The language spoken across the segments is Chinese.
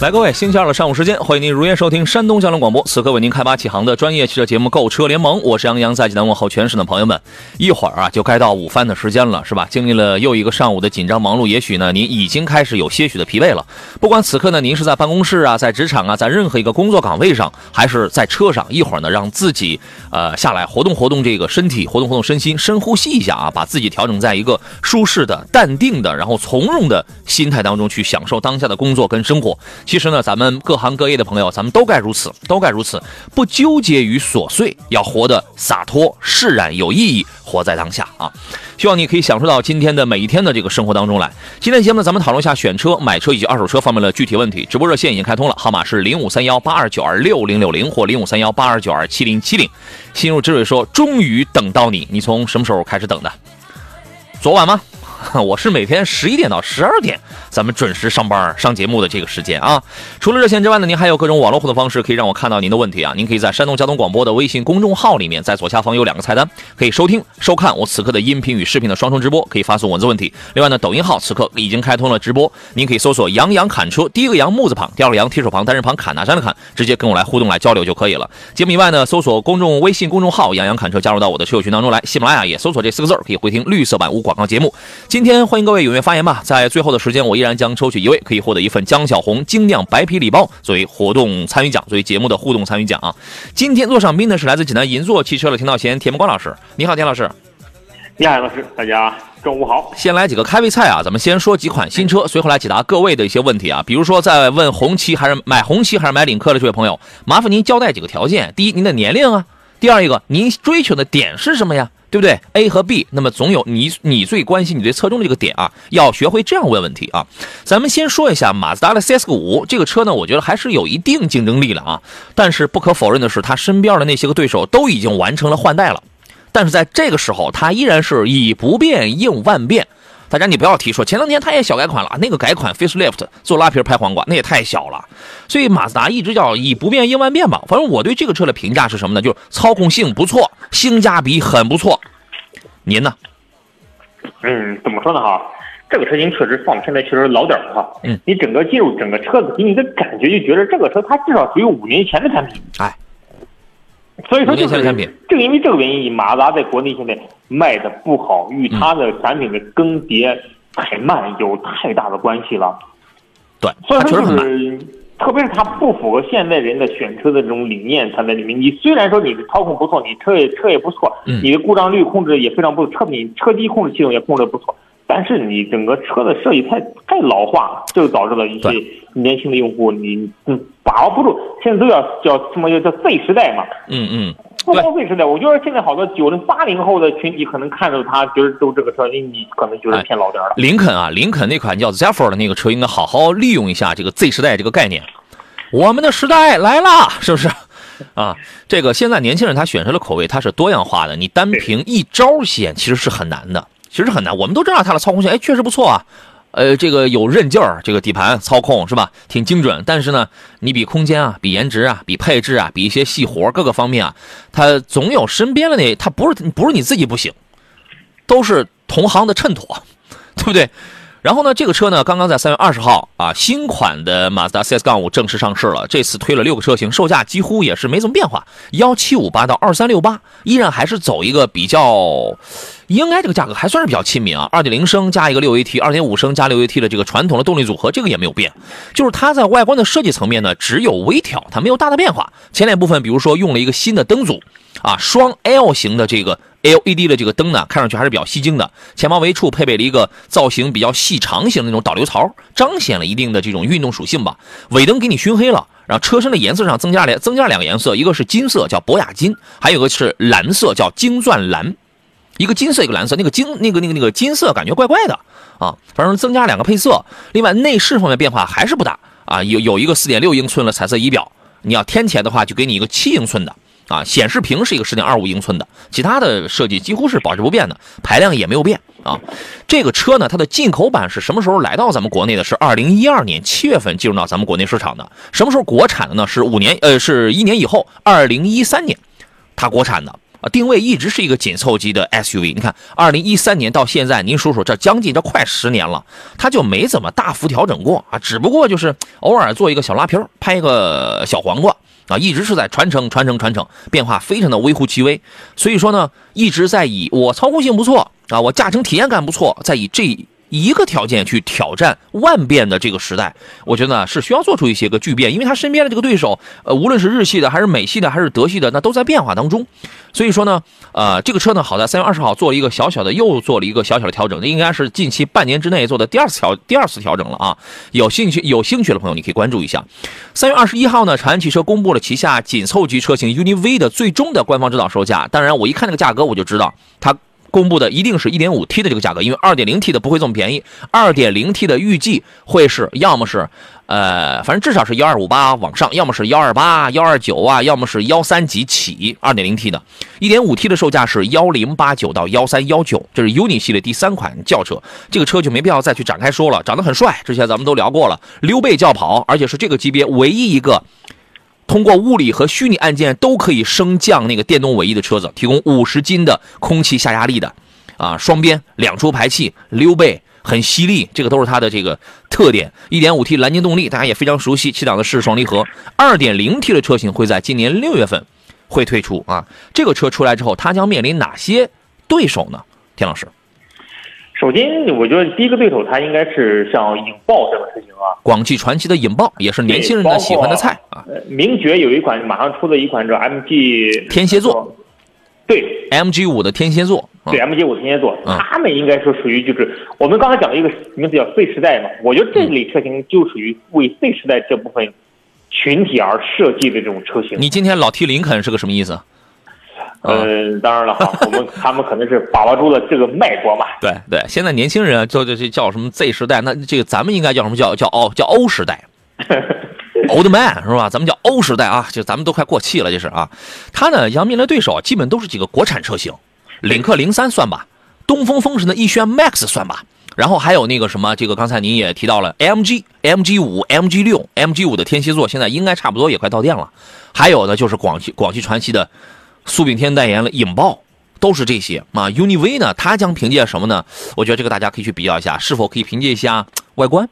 来，各位，星期二的上午时间，欢迎您如约收听山东交通广播。此刻为您开发启航的专业汽车节目《购车联盟》，我是杨洋，在济南问候全省的朋友们。一会儿啊，就该到午饭的时间了，是吧？经历了又一个上午的紧张忙碌，也许呢，您已经开始有些许的疲惫了。不管此刻呢，您是在办公室啊，在职场啊，在任何一个工作岗位上，还是在车上，一会儿呢，让自己呃下来活动活动这个身体，活动活动身心，深呼吸一下啊，把自己调整在一个舒适的、淡定的，然后从容的心态当中去享受当下的工作跟生活。其实呢，咱们各行各业的朋友，咱们都该如此，都该如此，不纠结于琐碎，要活得洒脱、释然、有意义，活在当下啊！希望你可以享受到今天的每一天的这个生活当中来。今天节目呢，咱们讨论一下选车、买车以及二手车方面的具体问题。直播热线已经开通了，号码是零五三幺八二九二六零六零或零五三幺八二九二七零七零。心如止水说：“终于等到你，你从什么时候开始等的？昨晚吗？” 我是每天十一点到十二点，咱们准时上班上节目的这个时间啊。除了热线之外呢，您还有各种网络互动方式，可以让我看到您的问题啊。您可以在山东交通广播的微信公众号里面，在左下方有两个菜单，可以收听收看我此刻的音频与视频的双重直播，可以发送文字问题。另外呢，抖音号此刻已经开通了直播，您可以搜索“杨洋砍车”，第一个“杨”木字旁，第二个“杨”提手旁，单人旁，砍大山的砍，直接跟我来互动来交流就可以了。节目以外呢，搜索公众微信公众号“杨洋砍车”，加入到我的车友群当中来。喜马拉雅也搜索这四个字可以回听绿色版无广告节目。今天欢迎各位踊跃发言吧，在最后的时间，我依然将抽取一位，可以获得一份江小红精酿白啤礼包作为活动参与奖，作为节目的互动参与奖啊。今天坐上宾的是来自济南银座汽车的田道贤田木光老师，你好，田老师。你好，老师，大家中午好。先来几个开胃菜啊，咱们先说几款新车，随后来解答各位的一些问题啊。比如说，在问红旗还是买红旗还是买领克的这位朋友，麻烦您交代几个条件：第一，您的年龄啊；第二一个，您追求的点是什么呀？对不对？A 和 B，那么总有你你最关心、你最侧重的这个点啊，要学会这样问问题啊。咱们先说一下马自达的 CS 五这个车呢，我觉得还是有一定竞争力的啊。但是不可否认的是，它身边的那些个对手都已经完成了换代了，但是在这个时候，它依然是以不变应万变。大家你不要提说前两天它也小改款了，那个改款 facelift 做拉皮拍黄瓜，那也太小了。所以马自达一直叫以不变应万变吧。反正我对这个车的评价是什么呢？就是操控性不错，性价比很不错。您呢？嗯，怎么说呢哈？这个车型确实放现在确实老点了哈。嗯，你整个进入整个车子给你的感觉，就觉得这个车它至少属于五年前的产品。哎，所以说就是产品，正因为这个原因，马自达在国内现在卖的不好，与它的产品的更迭太慢有太大的关系了。对，所以说就是，特别是它不符合现在人的选车的这种理念，它在里面。你虽然说你的操控不错，你车也车也不错，你的故障率控制也非常不错，车品车机控制系统也控制不错。但是你整个车的设计太太老化，就导致了一些年轻的用户你嗯把握不住。现在都要叫什么叫叫 Z 时代嘛？嗯嗯，不光 Z 时代，我觉得现在好多九零八零后的群体可能看到它觉得都这个车，你你可能觉得偏老点了。林肯啊，林肯那款叫 Zephyr 的那个车，应该好好利用一下这个 Z 时代这个概念。我们的时代来了，是不是？啊，这个现在年轻人他选车的口味他是多样化的，你单凭一招鲜其实是很难的。其实很难，我们都知道它的操控性，哎，确实不错啊，呃，这个有韧劲儿，这个底盘操控是吧，挺精准。但是呢，你比空间啊，比颜值啊，比配置啊，比一些细活各个方面啊，它总有身边的那，它不是不是你自己不行，都是同行的衬托，对不对？然后呢，这个车呢，刚刚在三月二十号啊，新款的马自达 CS 杠五正式上市了。这次推了六个车型，售价几乎也是没怎么变化，幺七五八到二三六八，依然还是走一个比较，应该这个价格还算是比较亲民啊。二点零升加一个六 AT，二点五升加六 AT 的这个传统的动力组合，这个也没有变，就是它在外观的设计层面呢，只有微调，它没有大的变化。前脸部分，比如说用了一个新的灯组，啊，双 L 型的这个。LED 的这个灯呢，看上去还是比较吸睛的。前包围处配备了一个造型比较细长型的那种导流槽，彰显了一定的这种运动属性吧。尾灯给你熏黑了，然后车身的颜色上增加了增加两个颜色，一个是金色叫博雅金，还有一个是蓝色叫金钻蓝。一个金色，一个蓝色，那个金那个那个那个金色感觉怪怪的啊。反正增加两个配色。另外内饰方面变化还是不大啊，有有一个四点六英寸的彩色仪表，你要添钱的话，就给你一个七英寸的。啊，显示屏是一个十点二五英寸的，其他的设计几乎是保持不变的，排量也没有变啊。这个车呢，它的进口版是什么时候来到咱们国内的？是二零一二年七月份进入到咱们国内市场的。什么时候国产的呢？是五年，呃，是一年以后，二零一三年，它国产的啊。定位一直是一个紧凑级的 SUV。你看，二零一三年到现在，您数数，这将近这快十年了，它就没怎么大幅调整过啊，只不过就是偶尔做一个小拉皮儿，拍一个小黄瓜。啊，一直是在传承、传承、传承，变化非常的微乎其微。所以说呢，一直在以我操控性不错啊，我驾乘体验感不错，在以这。一个条件去挑战万变的这个时代，我觉得呢是需要做出一些个巨变，因为他身边的这个对手，呃，无论是日系的还是美系的还是德系的，那都在变化当中。所以说呢，呃，这个车呢，好在三月二十号做了一个小小的，又做了一个小小的调整，这应该是近期半年之内做的第二次调第二次调整了啊。有兴趣有兴趣的朋友，你可以关注一下。三月二十一号呢，长安汽车公布了旗下紧凑级车型 UNI V 的最终的官方指导售价。当然，我一看这个价格，我就知道它。公布的一定是一点五 T 的这个价格，因为二点零 T 的不会这么便宜。二点零 T 的预计会是要么是，呃，反正至少是幺二五八往上，要么是幺二八、幺二九啊，要么是幺三几起。二点零 T 的，一点五 T 的售价是幺零八九到幺三幺九，这是 UNI 系列第三款轿车。这个车就没必要再去展开说了，长得很帅，之前咱们都聊过了，溜背轿跑，而且是这个级别唯一一个。通过物理和虚拟按键都可以升降那个电动尾翼的车子，提供五十斤的空气下压力的，啊，双边两出排气，溜背很犀利，这个都是它的这个特点。一点五 T 蓝鲸动力大家也非常熟悉，七档的湿双离合。二点零 T 的车型会在今年六月份会推出啊，这个车出来之后，它将面临哪些对手呢？田老师。首先，我觉得第一个对手它应该是像影豹这个车型啊，广汽传祺的影豹也是年轻人的喜欢的菜啊。名爵有一款马上出的一款叫 MG 天蝎座，对，MG 五的天蝎座，对，MG 五天蝎座，他们应该说属于就是我们刚才讲的一个名字叫 Z 时代嘛，我觉得这类车型就属于为 Z 时代这部分群体而设计的这种车型。你今天老提林肯是个什么意思？嗯，当然了哈，我们他们可能是把握住了这个脉搏嘛。对对，现在年轻人叫这这叫什么 Z 时代？那这个咱们应该叫什么叫叫哦叫 O 时代，Old Man 是吧？咱们叫 O 时代啊，就咱们都快过气了，这是啊。他呢，要面临的对手基本都是几个国产车型，领克零三算吧，东风风神的奕轩 Max 算吧，然后还有那个什么，这个刚才您也提到了 MG MG 五 MG 六 MG 五的天蝎座，现在应该差不多也快到店了。还有呢，就是广汽广汽传祺的。苏炳添代言了影豹，都是这些啊。UNI-V 呢，它将凭借什么呢？我觉得这个大家可以去比较一下，是否可以凭借一下外观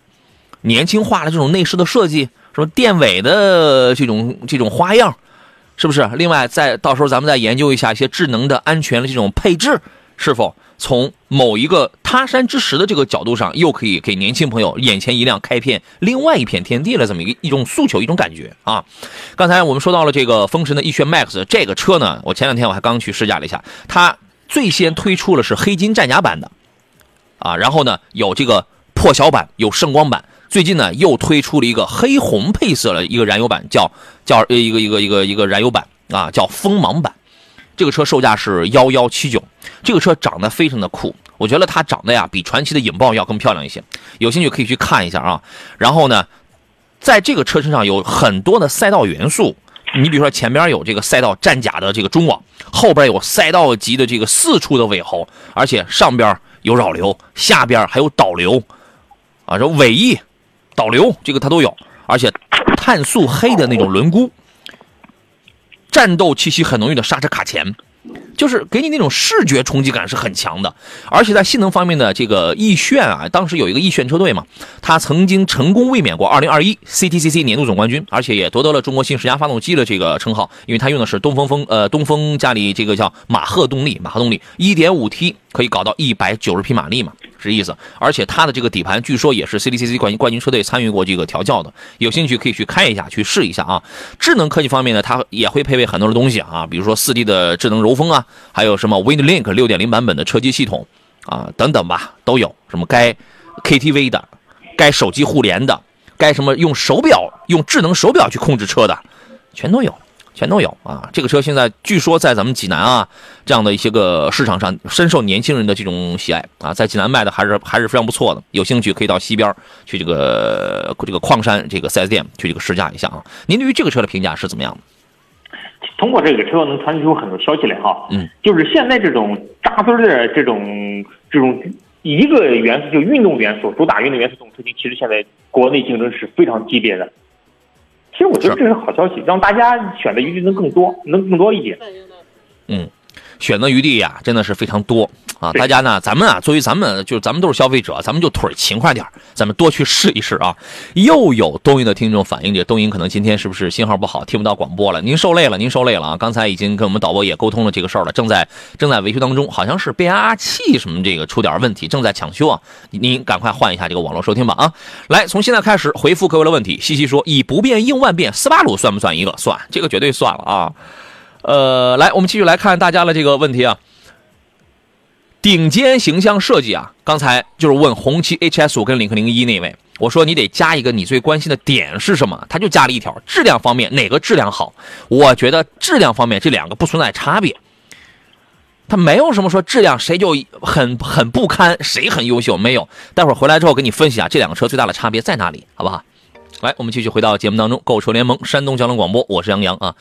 年轻化的这种内饰的设计，什么电尾的这种这种花样，是不是？另外，再到时候咱们再研究一下一些智能的安全的这种配置，是否？从某一个他山之石的这个角度上，又可以给年轻朋友眼前一亮，开片另外一片天地了，这么一一种诉求，一种感觉啊。刚才我们说到了这个风神的奕轩 Max 这个车呢，我前两天我还刚去试驾了一下，它最先推出了是黑金战甲版的啊，然后呢有这个破晓版，有圣光版，最近呢又推出了一个黑红配色的一个燃油版，叫叫一个一个一个一个燃油版啊，叫锋芒版。这个车售价是幺幺七九，这个车长得非常的酷，我觉得它长得呀比传奇的影豹要更漂亮一些，有兴趣可以去看一下啊。然后呢，在这个车身上有很多的赛道元素，你比如说前边有这个赛道战甲的这个中网，后边有赛道级的这个四处的尾喉，而且上边有扰流，下边还有导流，啊，这尾翼、导流这个它都有，而且碳素黑的那种轮毂。战斗气息很浓郁的刹车卡钳，就是给你那种视觉冲击感是很强的。而且在性能方面的这个奕炫啊，当时有一个奕炫车队嘛，他曾经成功卫冕过2021 CTCC 年度总冠军，而且也夺得了中国新十佳发动机的这个称号，因为他用的是东风风呃东风家里这个叫马赫动力，马赫动力 1.5T 可以搞到190匹马力嘛。是意思，而且它的这个底盘据说也是 CDCC 冠军冠军车队参与过这个调教的，有兴趣可以去开一下，去试一下啊。智能科技方面呢，它也会配备很多的东西啊，比如说四 D 的智能柔风啊，还有什么 WindLink 六点零版本的车机系统啊，等等吧，都有。什么该 KTV 的，该手机互联的，该什么用手表用智能手表去控制车的，全都有。全都有啊。这个车现在据说在咱们济南啊这样的一些个市场上深受年轻人的这种喜爱啊，在济南卖的还是还是非常不错的。有兴趣可以到西边去这个这个矿山这个 4S 店去这个试驾一下啊。您对于这个车的评价是怎么样的？通过这个车能传递出很多消息来哈，嗯，就是现在这种扎堆的这种这种一个元素，就运动元素，主打运动元素这种车型，其实现在国内竞争是非常激烈的。其实我觉得这是好消息，让大家选的余地能更多，能更多一点。嗯，选择余地呀，真的是非常多。啊，大家呢，咱们啊，作为咱们就是咱们都是消费者，咱们就腿勤快点咱们多去试一试啊。又有东营的听众反映，这东营可能今天是不是信号不好，听不到广播了？您受累了，您受累了啊！刚才已经跟我们导播也沟通了这个事儿了，正在正在维修当中，好像是变压器什么这个出点问题，正在抢修啊。您赶快换一下这个网络收听吧啊！来，从现在开始回复各位的问题。西西说，以不变应万变，斯巴鲁算不算一个？算，这个绝对算了啊。呃，来，我们继续来看大家的这个问题啊。顶尖形象设计啊，刚才就是问红旗 HS 五跟领克零一那位，我说你得加一个你最关心的点是什么，他就加了一条质量方面哪个质量好。我觉得质量方面这两个不存在差别，他没有什么说质量谁就很很不堪，谁很优秀没有。待会儿回来之后给你分析啊，这两个车最大的差别在哪里，好不好？来，我们继续回到节目当中，购车联盟山东交通广播，我是杨洋啊。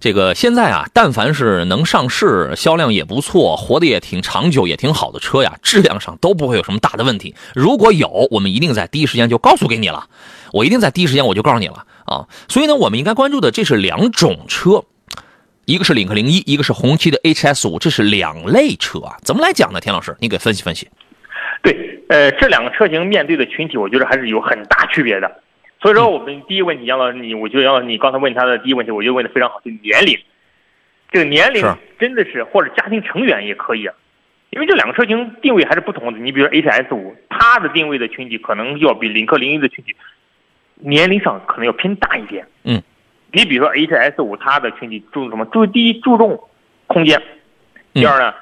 这个现在啊，但凡是能上市、销量也不错、活得也挺长久、也挺好的车呀，质量上都不会有什么大的问题。如果有，我们一定在第一时间就告诉给你了，我一定在第一时间我就告诉你了啊。所以呢，我们应该关注的这是两种车，一个是领克零一，一个是红旗的 HS 五，这是两类车啊。怎么来讲呢？田老师，你给分析分析。对，呃，这两个车型面对的群体，我觉得还是有很大区别的。所以说，我们第一个问题，杨老师，你，我觉得杨老师，你刚才问他的第一个问题，我觉得问的非常好，就年龄，这个年龄真的是或者家庭成员也可以啊，因为这两个车型定位还是不同的。你比如说 H S 五，它的定位的群体可能要比领克零一的群体年龄上可能要偏大一点。嗯，你比如说 H S 五，它的群体注重什么？注第一注重空间，第二呢，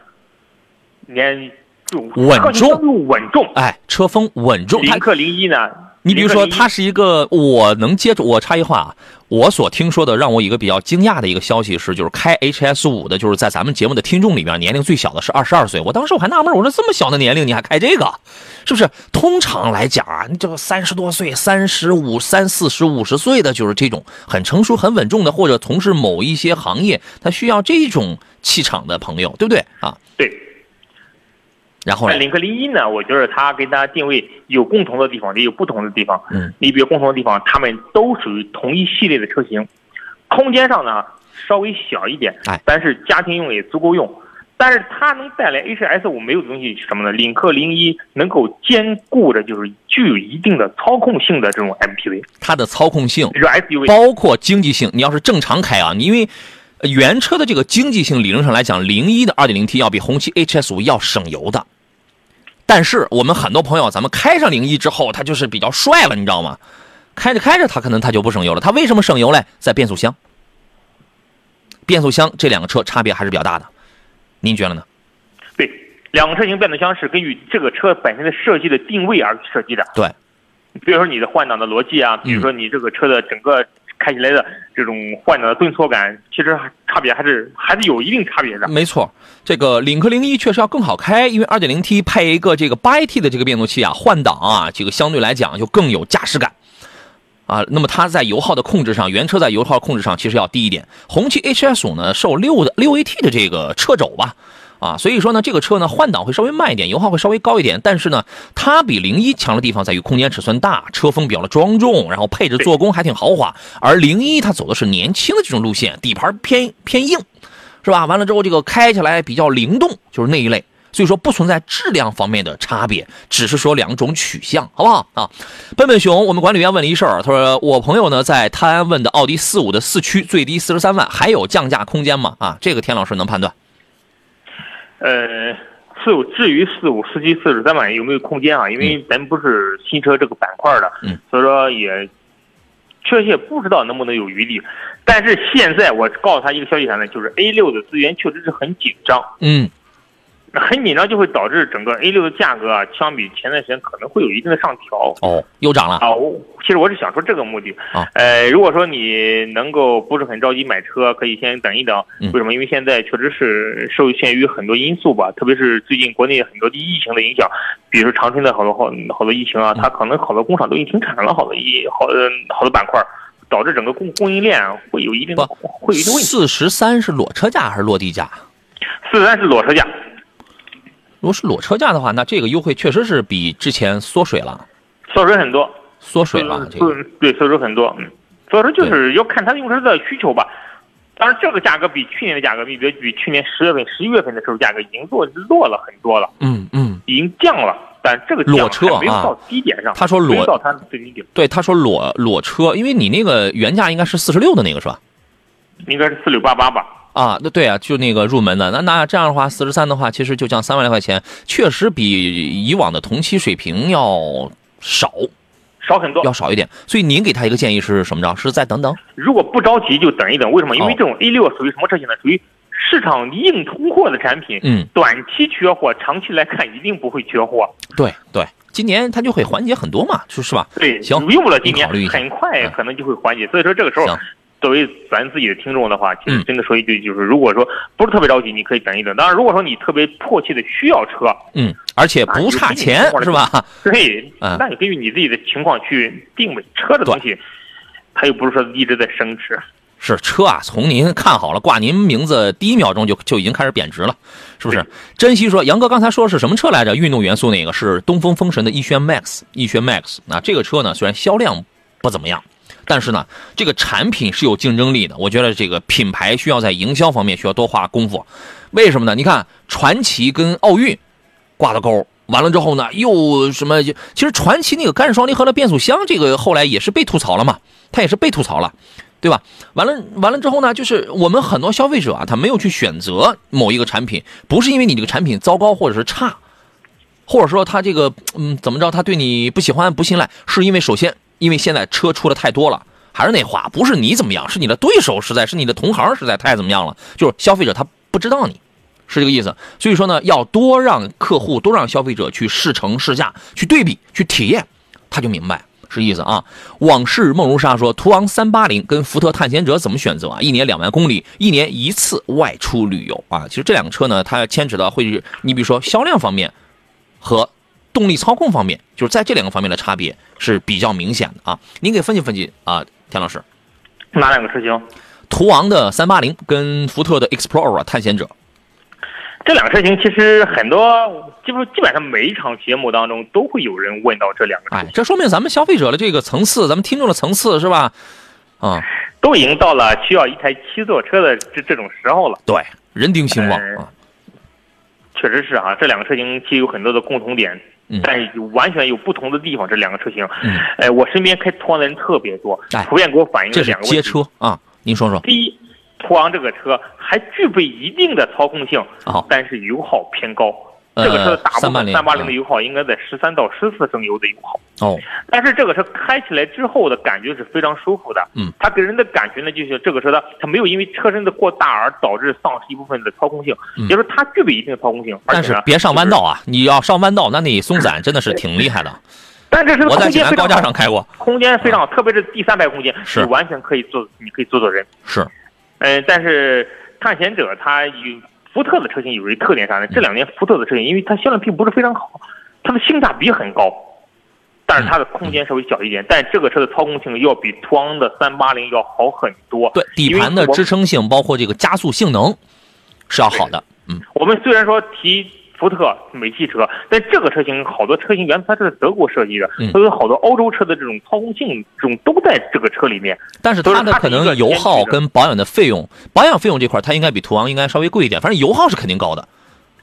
年重稳重稳重，哎，车风稳重。领克零一呢？你比如说，他是一个我能接触。我插一话啊，我所听说的让我一个比较惊讶的一个消息是，就是开 HS 五的，就是在咱们节目的听众里面，年龄最小的是二十二岁。我当时我还纳闷，我说这么小的年龄你还开这个，是不是？通常来讲啊，你这个三十多岁、三十五、三四十、五十岁的，就是这种很成熟、很稳重的，或者从事某一些行业，他需要这种气场的朋友，对不对啊？对。然后，领克零一呢？我觉得它跟它定位有共同的地方，也有不同的地方。嗯，你比如共同的地方，它们都属于同一系列的车型，空间上呢稍微小一点，哎，但是家庭用也足够用。但是它能带来 H S 五没有的东西是什么呢？领克零一能够兼顾的就是具有一定的操控性的这种 MPV，它的操控性，是 SUV，包括经济性。你要是正常开啊，你因为原车的这个经济性，理论上来讲，零一的二点零 T 要比红旗 H S 五要省油的。但是我们很多朋友，咱们开上零一之后，他就是比较帅了，你知道吗？开着开着，他可能他就不省油了。他为什么省油嘞？在变速箱。变速箱这两个车差别还是比较大的，您觉得呢？对，两个车型变速箱是根据这个车本身的设计的定位而设计的。对，比如说你的换挡的逻辑啊，比如说你这个车的整个。开起来的这种换挡的顿挫感，其实差别还是还是有一定差别的。没错，这个领克零一确实要更好开，因为二点零 T 配一个这个八 AT 的这个变速器啊，换挡啊，这个相对来讲就更有驾驶感啊。那么它在油耗的控制上，原车在油耗控制上其实要低一点。红旗 HS 五呢，受六的六 AT 的这个车轴吧。啊，所以说呢，这个车呢换挡会稍微慢一点，油耗会稍微高一点，但是呢，它比零一强的地方在于空间尺寸大，车风比较的庄重，然后配置做工还挺豪华。而零一它走的是年轻的这种路线，底盘偏偏硬，是吧？完了之后这个开起来比较灵动，就是那一类。所以说不存在质量方面的差别，只是说两种取向，好不好啊？笨笨熊，我们管理员问了一事儿，他说我朋友呢在泰安问的奥迪四五的四驱最低四十三万，还有降价空间吗？啊，这个田老师能判断。呃，四五至于四五四七四十三万有没有空间啊？因为咱不是新车这个板块的，嗯，所以说也确切不知道能不能有余地。但是现在我告诉他一个消息啥呢？就是 A 六的资源确实是很紧张，嗯很紧张，就会导致整个 A 六的价格啊，相比前段时间可能会有一定的上调。哦，又涨了啊！我其实我是想说这个目的啊。呃，如果说你能够不是很着急买车，可以先等一等。为什么？因为现在确实是受限于很多因素吧，特别是最近国内很多疫情的影响，比如说长春的好多好好多疫情啊，它可能好多工厂都已经停产了，好多一好好多板块，导致整个供供应链会有一定的会有一定问题。四十三是裸车价还是落地价？四十三是裸车价。如果是裸车价的话，那这个优惠确实是比之前缩水了，缩水很多，缩水了。这个对，缩水很多。嗯，所以说就是要看他用车的需求吧。当然，这个价格比去年的价格，比比比去年十月份、十一月份的时候价格已经落落了很多了。嗯嗯，已经降了，但这个裸车没有到低点上。他说裸到它最低点。对，他说裸裸车，因为你那个原价应该是四十六的那个是吧？应该是四六八八吧。啊，那对啊，就那个入门的，那那这样的话，四十三的话，其实就降三万来块钱，确实比以往的同期水平要少，少很多，要少一点。所以您给他一个建议是什么着？是再等等？如果不着急，就等一等。为什么？因为这种 A 六属于什么车型呢？属于市场硬通货的产品。嗯，短期缺货，长期来看一定不会缺货。对对，今年它就会缓解很多嘛，是是吧？对，行，用不了今年，很快可能就会缓解。所以说这个时候。作为咱自己的听众的话，其实真的说一句，就是如果说不是特别着急，你可以等一等。当然，如果说你特别迫切的需要车，嗯，而且不差钱，是吧？对，那你根据你自己的情况去定位车的东西，它又不是说一直在升值。是车啊，从您看好了挂您名字第一秒钟就就已经开始贬值了，是不是？珍惜说，杨哥刚才说的是什么车来着？运动元素那个是东风风神的逸轩 MAX，逸轩 MAX。那这个车呢，虽然销量不怎么样。但是呢，这个产品是有竞争力的。我觉得这个品牌需要在营销方面需要多花功夫。为什么呢？你看传奇跟奥运挂了钩，完了之后呢，又什么？其实传奇那个干式双离合的变速箱，这个后来也是被吐槽了嘛，它也是被吐槽了，对吧？完了完了之后呢，就是我们很多消费者啊，他没有去选择某一个产品，不是因为你这个产品糟糕或者是差，或者说他这个嗯怎么着，他对你不喜欢不信赖，是因为首先。因为现在车出的太多了，还是那话，不是你怎么样，是你的对手实在是你的同行实在太怎么样了，就是消费者他不知道你，是这个意思。所以说呢，要多让客户，多让消费者去试乘试驾，去对比，去体验，他就明白是意思啊。往事梦如沙说，途昂三八零跟福特探险者怎么选择啊？一年两万公里，一年一次外出旅游啊。其实这两个车呢，它牵扯到会，你比如说销量方面和。动力操控方面，就是在这两个方面的差别是比较明显的啊。您给分析分析啊，田老师。哪两个车型？途昂的三八零跟福特的 Explorer 探险者。这两个车型其实很多，基本基本上每一场节目当中都会有人问到这两个。哎，这说明咱们消费者的这个层次，咱们听众的层次是吧？啊，都已经到了需要一台七座车的这这种时候了。对，人丁兴旺啊。确实是哈，这两个车型其实有很多的共同点。但是完全有不同的地方，这两个车型。嗯，哎，我身边开途昂的人特别多，普遍给我反映这两个问题。接车啊。您说说。第一，途昂这个车还具备一定的操控性，但是油耗偏高。这个车的大部分三八零的油耗应该在十三到十四升油的油耗哦，但是这个车开起来之后的感觉是非常舒服的。嗯，它给人的感觉呢，就是这个车的它没有因为车身的过大而导致丧失一部分的操控性，也就是它具备一定的操控性。但是别上弯道啊！你要上弯道，那你松散真的是挺厉害的。但这车我在济南高架上开过，空间非常好，特别是第三排空间是完全可以坐，你可以坐坐人。是，嗯，但是探险者它有。福特的车型有一特点啥呢？这两年福特的车型，因为它销量并不是非常好，它的性价比很高，但是它的空间稍微小一点。但这个车的操控性要比途昂的三八零要好很多。对，底盘的支撑性，包括这个加速性能是要好的。嗯，我们虽然说提。福特美系车，但这个车型好多车型原来它是德国设计的，所以好多欧洲车的这种操控性这种都在这个车里面。但是它的可能油耗跟保养的费用，保养费用这块它应该比途昂应该稍微贵一点，反正油耗是肯定高的。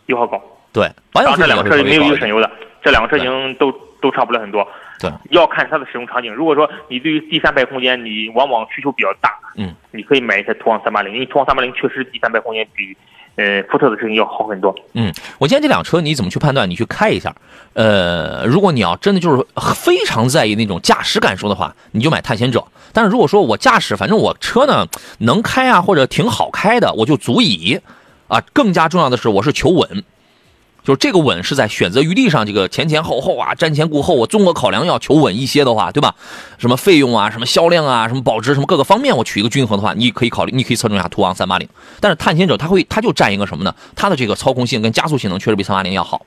油耗高，对，保养费这两个车型没有一个省油的，这两个车型都都差不了很多。对，要看它的使用场景。如果说你对于第三排空间你往往需求比较大，嗯，你可以买一台途昂三八零，因为途昂三八零确实第三排空间比。呃，福特的车型要好很多。嗯，我今天这辆车你怎么去判断？你去开一下。呃，如果你要真的就是非常在意那种驾驶感受的话，你就买探险者。但是如果说我驾驶，反正我车呢能开啊，或者挺好开的，我就足以。啊，更加重要的是，我是求稳。就是这个稳是在选择余地上，这个前前后后啊，瞻前顾后，我综合考量要求稳一些的话，对吧？什么费用啊，什么销量啊，什么保值，什么各个方面，我取一个均衡的话，你可以考虑，你可以侧重一下途昂三八零。但是探险者它会，它就占一个什么呢？它的这个操控性跟加速性能确实比三八零要好。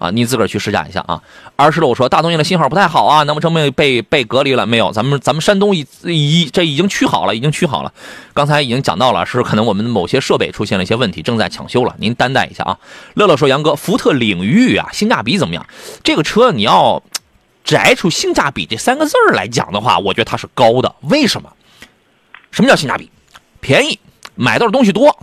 啊，你自个儿去试驾一下啊。二十六说大东营的信号不太好啊，那么证明被被隔离了没有？咱们咱们山东已已这已经取好了，已经取好了。刚才已经讲到了，是可能我们某些设备出现了一些问题，正在抢修了，您担待一下啊。乐乐说杨哥，福特领域啊，性价比怎么样？这个车你要摘出性价比这三个字儿来讲的话，我觉得它是高的。为什么？什么叫性价比？便宜，买到的东西多。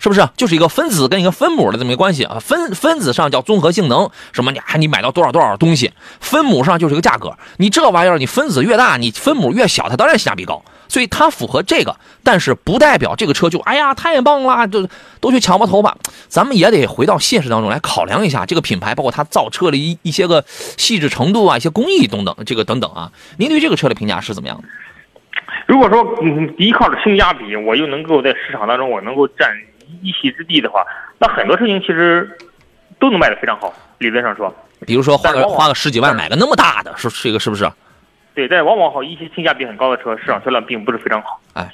是不是就是一个分子跟一个分母的这么一个关系啊？分分子上叫综合性能，什么你还你买到多少多少东西，分母上就是一个价格。你这玩意儿，你分子越大，你分母越小，它当然性价比高。所以它符合这个，但是不代表这个车就哎呀太棒了，就都去抢吧头吧。咱们也得回到现实当中来考量一下这个品牌，包括它造车的一一些个细致程度啊，一些工艺等等，这个等等啊。您对这个车的评价是怎么样的？如果说嗯依靠着性价比，我又能够在市场当中我能够占。一席之地的话，那很多车型其实都能卖得非常好。理论上说，比如说花个花个十几万买个那么大的，是这个是不是？对，但往往好一些性价比很高的车，市场销量并不是非常好。哎，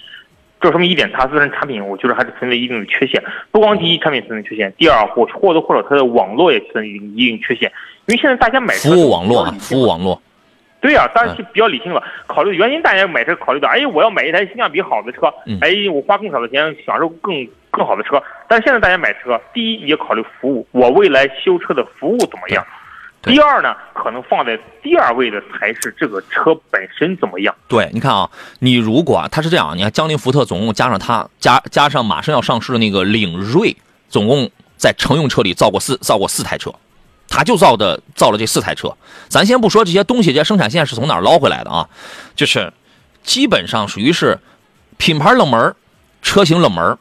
这说明一点，它自身产品我觉得还是存在一定的缺陷。不光第一产品存在缺陷，第二或或多或少它的网络也存在一定缺陷。因为现在大家买车服务网络，服务网络。对呀，当然是比较理性了。考虑原因，大家买车考虑到，哎，我要买一台性价比好的车，哎，我花更少的钱享受更更好的车。但是现在大家买车，第一你要考虑服务，我未来修车的服务怎么样？第二呢，可能放在第二位的才是这个车本身怎么样？对，你看啊，你如果它是这样，你看江铃福特总共加上它加加上马上要上市的那个领锐，总共在乘用车里造过四造过四台车。他就造的造了这四台车，咱先不说这些东西，这生产线是从哪儿捞回来的啊？就是基本上属于是品牌冷门，车型冷门，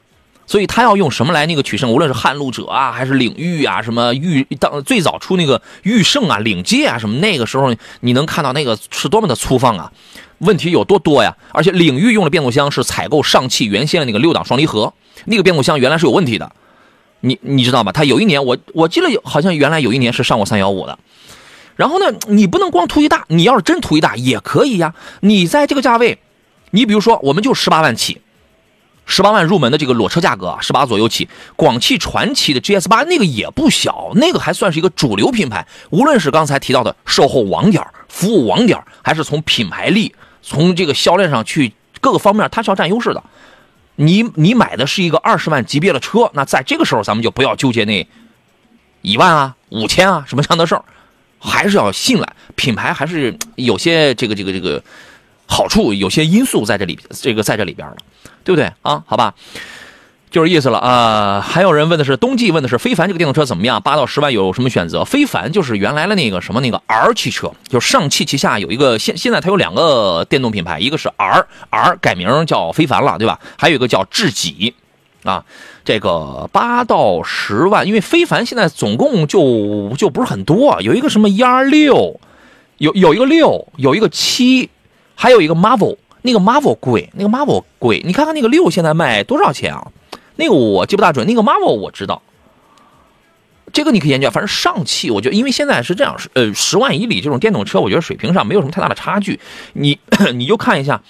所以他要用什么来那个取胜？无论是撼路者啊，还是领域啊，什么域当最早出那个驭胜啊、领界啊什么，那个时候你能看到那个是多么的粗放啊，问题有多多呀？而且领域用的变速箱是采购上汽原先的那个六档双离合，那个变速箱原来是有问题的。你你知道吗？他有一年，我我记得，好像原来有一年是上过三幺五的。然后呢，你不能光图一大，你要是真图一大也可以呀。你在这个价位，你比如说，我们就十八万起，十八万入门的这个裸车价格啊，十八左右起。广汽传祺的 GS 八那个也不小，那个还算是一个主流品牌。无论是刚才提到的售后网点、服务网点，还是从品牌力、从这个销量上去各个方面，它是要占优势的。你你买的是一个二十万级别的车，那在这个时候咱们就不要纠结那一万啊、五千啊什么样的事儿，还是要信赖品牌，还是有些这个这个这个好处，有些因素在这里，这个在这里边了，对不对啊？好吧。就是意思了啊！还有人问的是冬季，问的是非凡这个电动车怎么样？八到十万有什么选择？非凡就是原来的那个什么那个 R 汽车，就是上汽旗下有一个现现在它有两个电动品牌，一个是 R，R 改名叫非凡了，对吧？还有一个叫智己，啊，这个八到十万，因为非凡现在总共就就不是很多，有一个什么一二六，有有一个六，有一个七，还有一个 Marvel，那个 Marvel 贵，那个 Marvel 贵，你看看那个六现在卖多少钱啊？那个我记不大准，那个 Marvel 我知道，这个你可以研究。反正上汽，我觉得因为现在是这样，呃，十万以里这种电动车，我觉得水平上没有什么太大的差距。你 你就看一下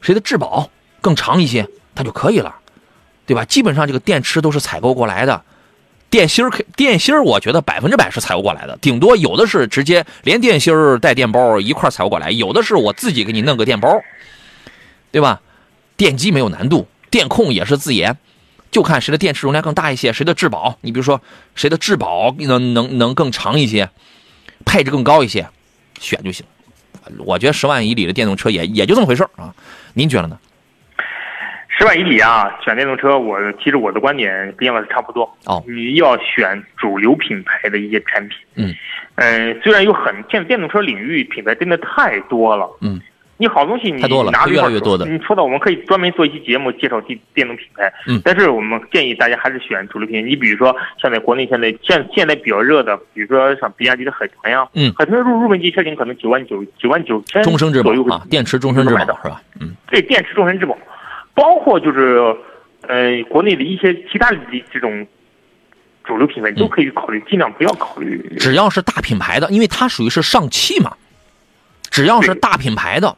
谁的质保更长一些，它就可以了，对吧？基本上这个电池都是采购过来的，电芯儿电芯儿，我觉得百分之百是采购过来的，顶多有的是直接连电芯儿带电包一块采购过来，有的是我自己给你弄个电包，对吧？电机没有难度，电控也是自研。就看谁的电池容量更大一些，谁的质保，你比如说谁的质保能能能更长一些，配置更高一些，选就行。我觉得十万以里的电动车也也就这么回事啊，您觉得呢？十万以里啊，选电动车，我其实我的观点跟杨老师差不多。哦，你要选主流品牌的一些产品。嗯，呃，虽然有很现在电动车领域品牌真的太多了。嗯。你好东西你拿越来越多的，你说到我们可以专门做一期节目介绍电电动品牌。嗯，但是我们建议大家还是选主流品牌。你比如说，像在国内现在现现在比较热的，比如说像比亚迪的海豚呀，嗯，海豚入入门级车型可能九万九九万九千终身质保啊，电池终身质保是吧？嗯，对，电池终身质保，包括就是呃国内的一些其他的这种主流品牌你都可以考虑，尽量不要考虑。只要是大品牌的，因为它属于是上汽嘛，只要是大品牌的，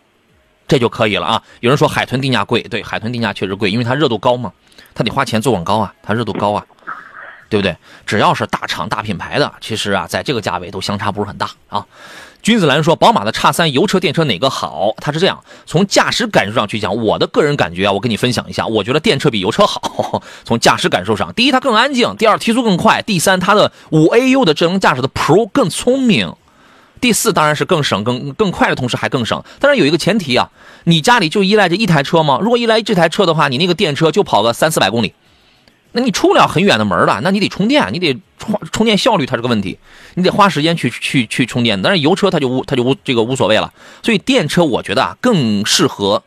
这就可以了啊。有人说海豚定价贵，对，海豚定价确实贵，因为它热度高嘛，它得花钱做广告啊，它热度高啊，对不对？只要是大厂大品牌的，其实啊，在这个价位都相差不是很大啊。君子兰说：“宝马的叉三油车、电车哪个好？”它是这样，从驾驶感受上去讲，我的个人感觉啊，我跟你分享一下，我觉得电车比油车好。从驾驶感受上，第一它更安静，第二提速更快，第三它的五 AU 的智能驾驶的 Pro 更聪明，第四当然是更省、更更快的同时还更省。但是有一个前提啊，你家里就依赖这一台车吗？如果依赖这台车的话，你那个电车就跑个三四百公里。那你出不了很远的门了，那你得充电，你得充充电效率它是个问题，你得花时间去去去充电。但是油车它就无它就无这个无所谓了，所以电车我觉得啊更适合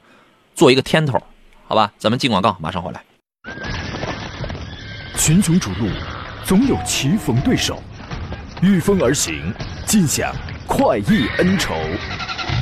做一个天头，好吧？咱们进广告，马上回来。群雄逐鹿，总有棋逢对手，御风而行，尽享快意恩仇。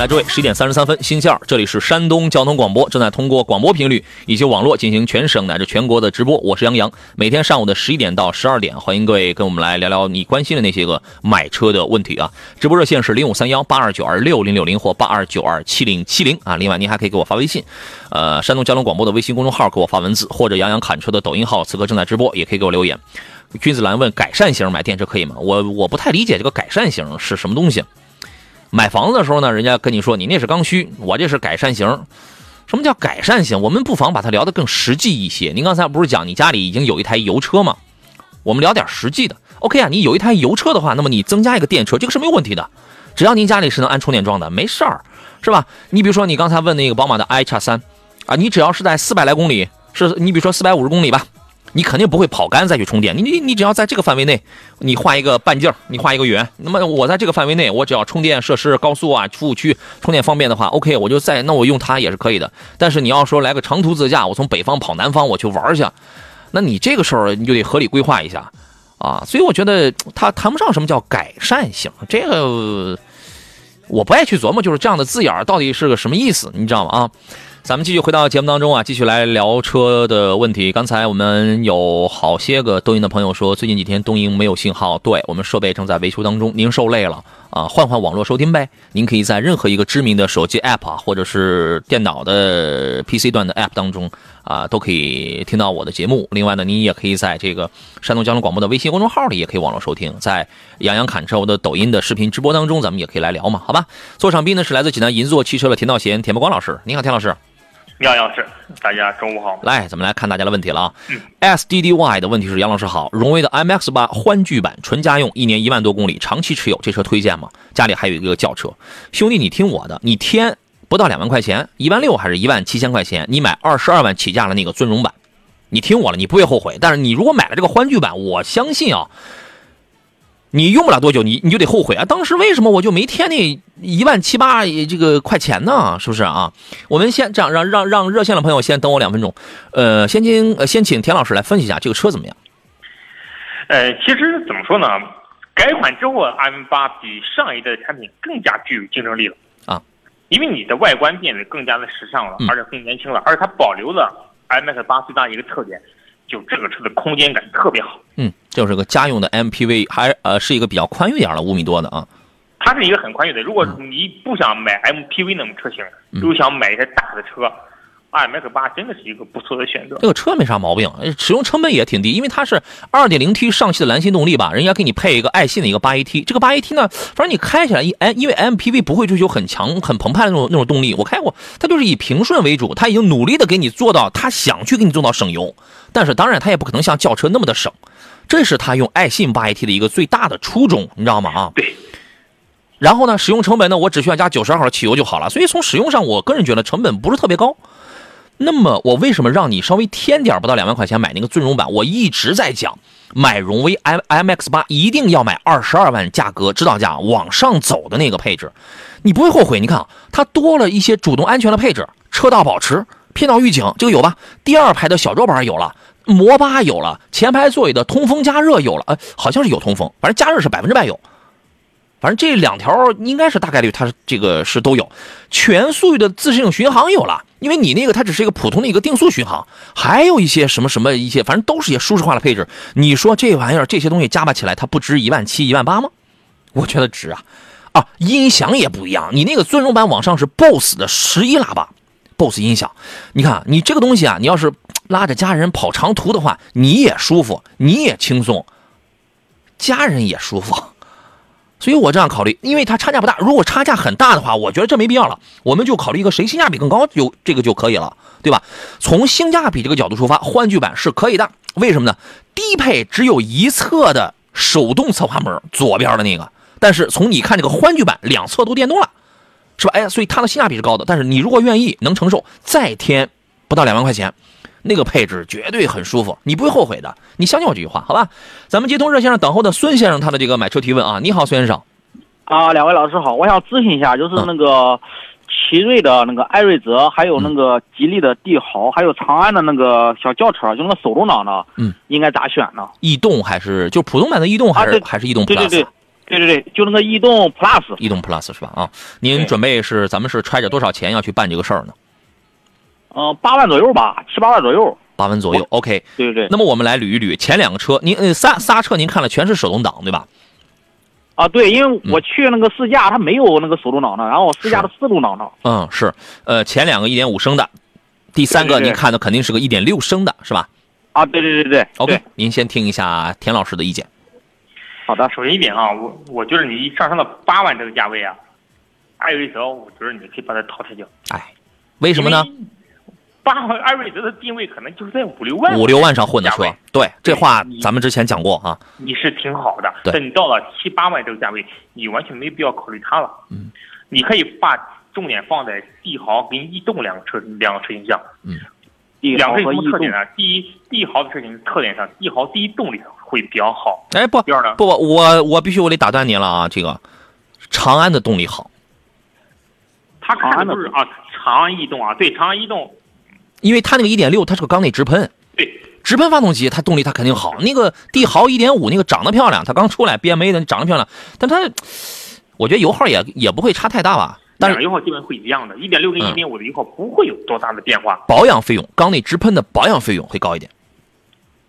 来，诸位，十一点三十三分，新线儿，这里是山东交通广播，正在通过广播频率以及网络进行全省乃至全国的直播。我是杨洋，每天上午的十一点到十二点，欢迎各位跟我们来聊聊你关心的那些个买车的问题啊。直播热线是零五三幺八二九二六零六零或八二九二七零七零啊。另外，您还可以给我发微信，呃，山东交通广播的微信公众号给我发文字，或者杨洋侃车的抖音号，此刻正在直播，也可以给我留言。君子兰问：改善型买电车可以吗？我我不太理解这个改善型是什么东西。买房子的时候呢，人家跟你说你那是刚需，我这是改善型。什么叫改善型？我们不妨把它聊得更实际一些。您刚才不是讲你家里已经有一台油车吗？我们聊点实际的。OK 啊，你有一台油车的话，那么你增加一个电车，这个是没有问题的。只要您家里是能安充电桩的，没事儿，是吧？你比如说你刚才问那个宝马的 i 叉三啊，你只要是在四百来公里，是你比如说四百五十公里吧。你肯定不会跑干再去充电，你你你只要在这个范围内，你画一个半径，你画一个圆，那么我在这个范围内，我只要充电设施、高速啊、服务区充电方便的话，OK，我就在那我用它也是可以的。但是你要说来个长途自驾，我从北方跑南方，我去玩去，那你这个时候你就得合理规划一下啊。所以我觉得它谈不上什么叫改善型，这个我不爱去琢磨，就是这样的字眼到底是个什么意思，你知道吗？啊。咱们继续回到节目当中啊，继续来聊车的问题。刚才我们有好些个东营的朋友说，最近几天东营没有信号，对我们设备正在维修当中，您受累了啊，换换网络收听呗。您可以在任何一个知名的手机 app 啊，或者是电脑的 PC 端的 app 当中啊，都可以听到我的节目。另外呢，您也可以在这个山东交通广播的微信公众号里也可以网络收听，在杨洋侃车我的抖音的视频直播当中，咱们也可以来聊嘛，好吧？座上宾呢是来自济南银座汽车的田道贤、田伯光老师，你好，田老师。杨老师，大家中午好。来，咱们来看大家的问题了啊。SDDY 的问题是：杨老师好，荣威的 MX 八欢聚版纯家用，一年一万多公里，长期持有，这车推荐吗？家里还有一个轿车。兄弟，你听我的，你添不到两万块钱，一万六还是一万七千块钱，你买二十二万起价的那个尊荣版，你听我了，你不会后悔。但是你如果买了这个欢聚版，我相信啊。你用不了多久，你你就得后悔啊！当时为什么我就没添那一万七八这个块钱呢？是不是啊？我们先这样，让让让热线的朋友先等我两分钟，呃，先请呃先请田老师来分析一下这个车怎么样？呃，其实怎么说呢？改款之后，M 八比上一代的产品更加具有竞争力了啊！因为你的外观变得更加的时尚了，而且更年轻了，而且它保留了 MX 八最大一个特点。就这个车的空间感特别好，嗯，就是个家用的 MPV，还呃是一个比较宽裕点的五米多的啊。它是一个很宽裕的，如果你不想买 MPV 那种车型，又想买一台大的车。iMax 八真的是一个不错的选择，这个车没啥毛病，使用成本也挺低，因为它是 2.0T 上汽的蓝芯动力吧，人家给你配一个爱信的一个 8AT，这个 8AT 呢，反正你开起来一哎，因为 MPV 不会追求很强、很澎湃的那种那种动力，我开过，它就是以平顺为主，它已经努力的给你做到，它想去给你做到省油，但是当然它也不可能像轿车那么的省，这是它用爱信 8AT 的一个最大的初衷，你知道吗？啊，对。然后呢，使用成本呢，我只需要加92号的汽油就好了，所以从使用上，我个人觉得成本不是特别高。那么我为什么让你稍微添点不到两万块钱买那个尊荣版？我一直在讲，买荣威 M M X 八一定要买二十二万价格指导价往上走的那个配置，你不会后悔。你看啊，它多了一些主动安全的配置，车道保持、偏导预警，这个有吧？第二排的小桌板有了，摩巴有了，前排座椅的通风加热有了，呃，好像是有通风，反正加热是百分之百有。反正这两条应该是大概率，它是这个是都有。全速域的自适应巡航有了，因为你那个它只是一个普通的一个定速巡航，还有一些什么什么一些，反正都是一些舒适化的配置。你说这玩意儿这些东西加吧起来，它不值一万七、一万八吗？我觉得值啊。啊，音响也不一样，你那个尊荣版往上是 BOSS 的十一喇叭，BOSS 音响。你看你这个东西啊，你要是拉着家人跑长途的话，你也舒服，你也轻松，家人也舒服。所以我这样考虑，因为它差价不大。如果差价很大的话，我觉得这没必要了。我们就考虑一个谁性价比更高，就这个就可以了，对吧？从性价比这个角度出发，欢聚版是可以的。为什么呢？低配只有一侧的手动侧滑门，左边的那个。但是从你看这个欢聚版，两侧都电动了，是吧？哎，所以它的性价比是高的。但是你如果愿意，能承受，再添不到两万块钱。那个配置绝对很舒服，你不会后悔的。你相信我这句话，好吧？咱们接通热线上等候的孙先生，他的这个买车提问啊，你好，孙先生。啊，两位老师好，我想咨询一下，就是那个奇瑞的那个艾瑞泽，还有那个吉利的帝豪，还有长安的那个小轿车，就那个手动挡的，嗯，应该咋选呢？逸动还是就普通版的逸动，还是还是逸动 Plus？对对对，对对对，就那个逸动 Plus。逸动 Plus 是吧？啊，您准备是咱们是揣着多少钱要去办这个事儿呢？嗯，八万左右吧，七八万左右。八万左右，OK。对对对。那么我们来捋一捋前两个车，您呃刹刹车您看了全是手动挡对吧？啊，对，因为我去那个试驾，它没有那个手动挡的，然后我试驾的四动挡的。嗯，是，呃，前两个一点五升的，第三个您看的肯定是个一点六升的，是吧？啊，对对对对。OK，您先听一下田老师的意见。好的，首先一点啊，我我觉得你上升到八万这个价位啊，还有一条，我觉得你可以把它淘汰掉。哎，为什么呢？八万艾瑞泽的定位可能就是在五六万五六万上混的车，对这话咱们之前讲过啊。你是挺好的，对。等到了七八万这个价位，你完全没必要考虑它了。嗯，你可以把重点放在帝豪跟逸动两个车两个车型上。嗯，两个什么特点呢？第一，帝豪的车型特点上，帝豪第一动力会比较好。哎不，第二呢？不不，我我必须我得打断您了啊！这个长安的动力好。他看的就是啊，长安逸动啊，对，长安逸动。因为它那个一点六，它是个缸内直喷，对，直喷发动机，它动力它肯定好。那个帝豪一点五那个长得漂亮，它刚出来 BMA 的长得漂亮，但它，我觉得油耗也也不会差太大吧。但是油耗基本会一样的，一点六跟一点五的油耗不会有多大的变化。保养费用，缸内直喷的保养费用会高一点。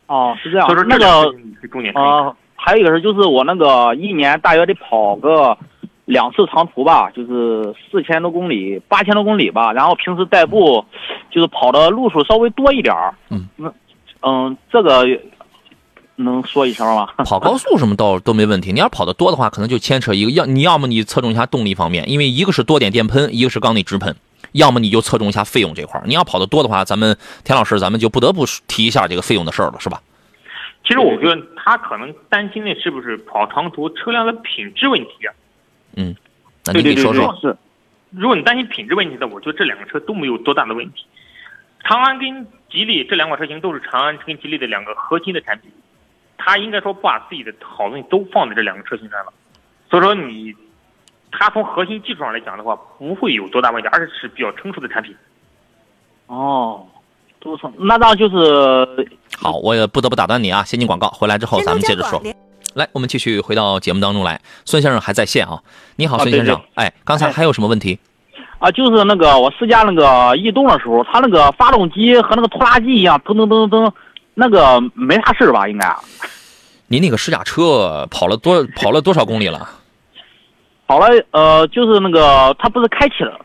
哦，是这样。所以说那个重点啊，还有一个是，就是我那个一年大约得跑个。两次长途吧，就是四千多公里、八千多公里吧。然后平时代步，就是跑的路数稍微多一点儿。嗯，那嗯，这个能说一声吗？跑高速什么倒都没问题。你要跑的多的话，可能就牵扯一个要你要么你侧重一下动力方面，因为一个是多点电喷，一个是缸内直喷；要么你就侧重一下费用这块儿你要跑的多的话，咱们田老师，咱们就不得不提一下这个费用的事儿了，是吧？其实我觉得他可能担心的是不是跑长途车辆的品质问题啊？嗯，那你说说是，如果你担心品质问题的，我觉得这两个车都没有多大的问题。长安跟吉利这两款车型都是长安跟吉利的两个核心的产品，他应该说把自己的好东西都放在这两个车型上了，所以说你，它从核心技术上来讲的话，不会有多大问题，而且是比较成熟的产品。哦，都成，那那就是好，我也不得不打断你啊，先进广告，回来之后咱们接着说。来，我们继续回到节目当中来。孙先生还在线啊？你好，孙先生。哎，刚才还有什么问题？啊，就是那个我试驾那个逸动的时候，它那个发动机和那个拖拉机一样，噔噔噔噔噔，那个没啥事吧？应该。您那个试驾车跑了多跑了多少公里了？跑了，呃，就是那个它不是开启了，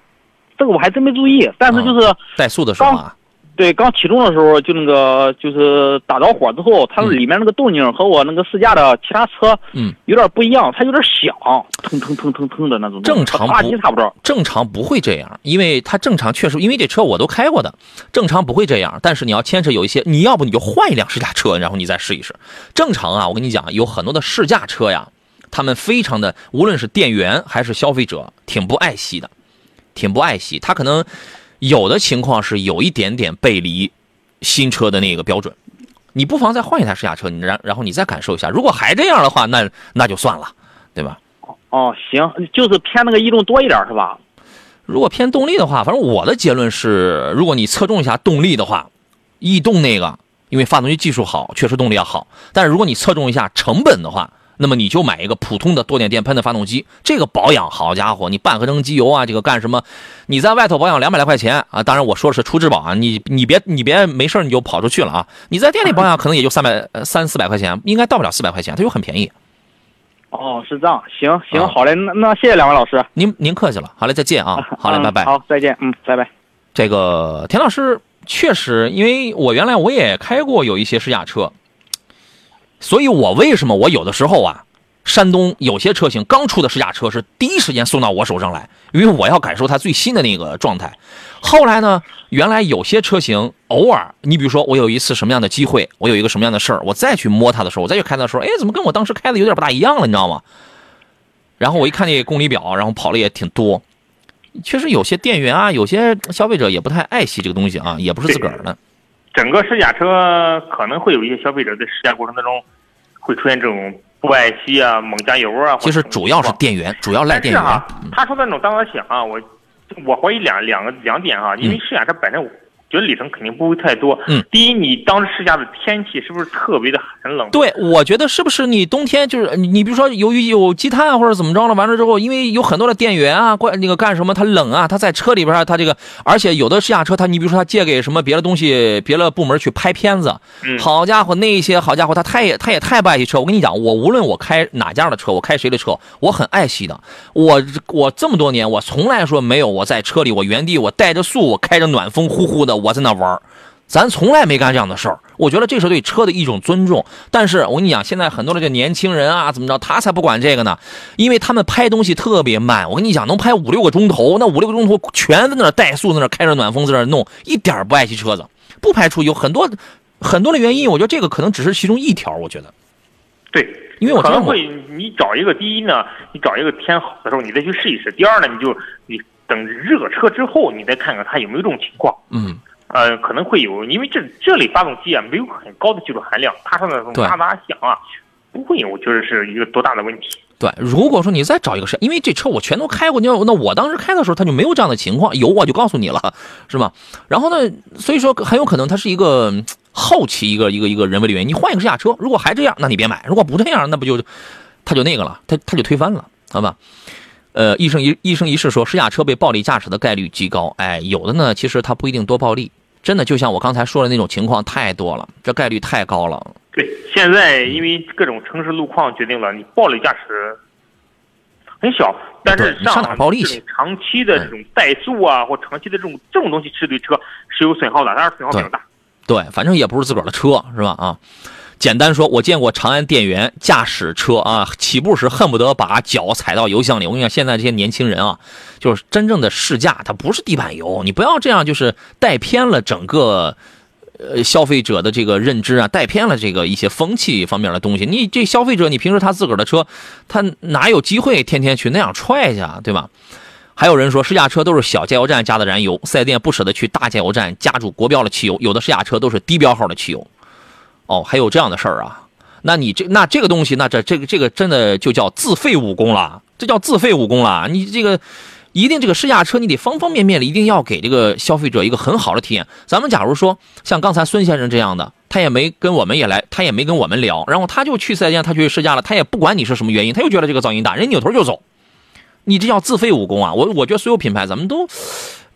这个我还真没注意。但是就是怠速的时候啊。对，刚启动的时候就那个，就是打着火之后，它里面那个动静和我那个试驾的其他车，嗯，有点不一样，它有点响，腾腾腾腾腾的那种。正常不差不多。正常不会这样，因为它正常确实，因为这车我都开过的，正常不会这样。但是你要牵扯有一些，你要不你就换一辆试驾车，然后你再试一试。正常啊，我跟你讲，有很多的试驾车呀，他们非常的，无论是店员还是消费者，挺不爱惜的，挺不爱惜。他可能。有的情况是有一点点背离新车的那个标准，你不妨再换一台试驾车，你然然后你再感受一下。如果还这样的话，那那就算了，对吧？哦，行，就是偏那个逸动多一点是吧？如果偏动力的话，反正我的结论是，如果你侧重一下动力的话，逸动那个，因为发动机技术好，确实动力要好。但是如果你侧重一下成本的话，那么你就买一个普通的多点电喷的发动机，这个保养，好家伙，你半合成机油啊，这个干什么？你在外头保养两百来块钱啊，当然我说的是出质保啊，你你别你别没事你就跑出去了啊。你在店里保养可能也就三百三四百块钱，应该到不了四百块钱，它又很便宜。哦，是这样，行行，好嘞，那那谢谢两位老师，您您客气了，好嘞，再见啊，好嘞，拜拜，好，再见，嗯，拜拜。这个田老师确实，因为我原来我也开过有一些试驾车。所以，我为什么我有的时候啊，山东有些车型刚出的试驾车是第一时间送到我手上来，因为我要感受它最新的那个状态。后来呢，原来有些车型偶尔，你比如说我有一次什么样的机会，我有一个什么样的事儿，我再去摸它的时候，我再去开它的时候，哎，怎么跟我当时开的有点不大一样了，你知道吗？然后我一看那公里表，然后跑了也挺多。确实有些店员啊，有些消费者也不太爱惜这个东西啊，也不是自个儿的。整个试驾车可能会有一些消费者在试驾过程当中会出现这种不爱惜啊、猛加油啊。其实主要是电源，主要赖电源。啊。他说的那种当然响啊，我我怀疑两两个两点啊，因为试驾车本身。觉得里程肯定不会太多。嗯，第一，你当时试驾的天气是不是特别的寒冷？对，我觉得是不是你冬天就是你，比如说由于有积碳或者怎么着了，完了之后，因为有很多的电源啊，关那个干什么，它冷啊，它在车里边，它这个，而且有的试驾车，它你比如说它借给什么别的东西，别的部门去拍片子，嗯好家伙，那些好家伙，他太也他也太不爱惜车。我跟你讲，我无论我开哪家的车，我开谁的车，我很爱惜的。我我这么多年，我从来说没有我在车里，我原地我带着速，我开着暖风呼呼的。我在那玩咱从来没干这样的事儿。我觉得这是对车的一种尊重。但是我跟你讲，现在很多的这年轻人啊，怎么着，他才不管这个呢？因为他们拍东西特别慢。我跟你讲，能拍五六个钟头，那五六个钟头全在那怠速，在那开着暖风在那弄，一点不爱惜车子，不排除有很多很多的原因。我觉得这个可能只是其中一条。我觉得，对，因为我可能会你找一个第一呢，你找一个天好的时候，你再去试一试。第二呢，你就你等热车之后，你再看看它有没有这种情况。嗯。呃，可能会有，因为这这类发动机啊，没有很高的技术含量，它说那种哒哒响啊，不会有，我觉得是一个多大的问题。对，如果说你再找一个车，因为这车我全都开过，你要那我当时开的时候，它就没有这样的情况，有我就告诉你了，是吧？然后呢，所以说很有可能它是一个后期一个一个一个人为的原因。你换一个试驾车，如果还这样，那你别买；如果不这样，那不就它就那个了，它它就推翻了，好吧？呃，一生一一生一世说试驾车被暴力驾驶的概率极高，哎，有的呢，其实它不一定多暴力，真的就像我刚才说的那种情况太多了，这概率太高了。对，现在因为各种城市路况决定了，你暴力驾驶很小，但是上哪暴力去？长期的这种怠速啊，或长期的这种这种东西，是对车是有损耗的，当然损耗比较大。对，反正也不是自个儿的车，是吧？啊。简单说，我见过长安店员驾驶车啊，起步时恨不得把脚踩到油箱里。我跟你讲，现在这些年轻人啊，就是真正的试驾，它不是地板油。你不要这样，就是带偏了整个呃消费者的这个认知啊，带偏了这个一些风气方面的东西。你这消费者，你平时他自个儿的车，他哪有机会天天去那样踹去啊，对吧？还有人说，试驾车都是小加油站加的燃油，四 S 店不舍得去大加油站加注国标的汽油，有的试驾车都是低标号的汽油。哦，还有这样的事儿啊？那你这那这个东西，那这这个这个真的就叫自废武功了，这叫自废武功了。你这个一定这个试驾车，你得方方面面的，一定要给这个消费者一个很好的体验。咱们假如说像刚才孙先生这样的，他也没跟我们也来，他也没跟我们聊，然后他就去四 S 店，他去试驾了，他也不管你是什么原因，他又觉得这个噪音大，人扭头就走。你这叫自废武功啊！我我觉得所有品牌咱们都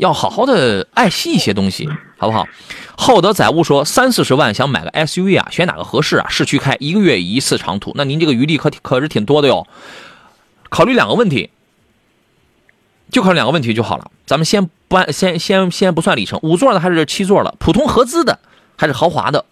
要好好的爱惜一些东西，好不好？厚德载物说三四十万想买个 SUV 啊，选哪个合适啊？市区开一个月一次长途，那您这个余地可可是挺多的哟。考虑两个问题，就考虑两个问题就好了。咱们先不按先先先不算里程，五座的还是七座的？普通合资的还是豪华的？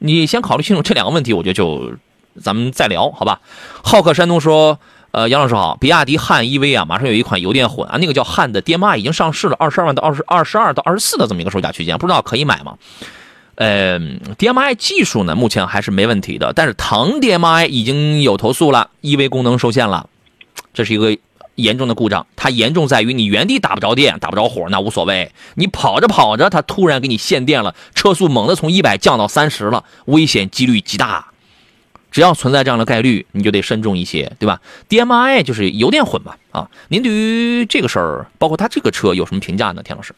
你先考虑清楚这两个问题，我觉得就咱们再聊，好吧？浩克山东说。呃，杨老师好，比亚迪汉 EV 啊，马上有一款油电混啊，那个叫汉的 DMI 已经上市了，二十二万到二十二十二到二十四的这么一个售价区间，不知道可以买吗？呃，DMI 技术呢，目前还是没问题的，但是唐 DMI 已经有投诉了，EV 功能受限了，这是一个严重的故障。它严重在于你原地打不着电，打不着火那无所谓，你跑着跑着，它突然给你限电了，车速猛地从一百降到三十了，危险几率极大。只要存在这样的概率，你就得慎重一些，对吧？DMI 就是油电混嘛，啊，您对于这个事儿，包括它这个车有什么评价呢？田老师？